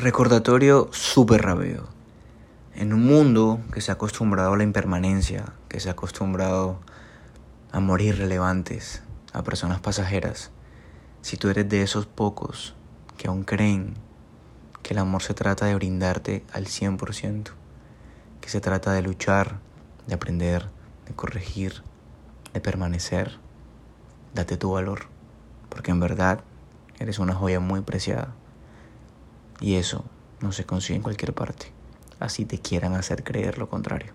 Recordatorio súper rápido. En un mundo que se ha acostumbrado a la impermanencia, que se ha acostumbrado a morir relevantes, a personas pasajeras, si tú eres de esos pocos que aún creen que el amor se trata de brindarte al 100%, que se trata de luchar, de aprender, de corregir, de permanecer, date tu valor, porque en verdad eres una joya muy preciada. Y eso no se consigue en cualquier parte, así te quieran hacer creer lo contrario.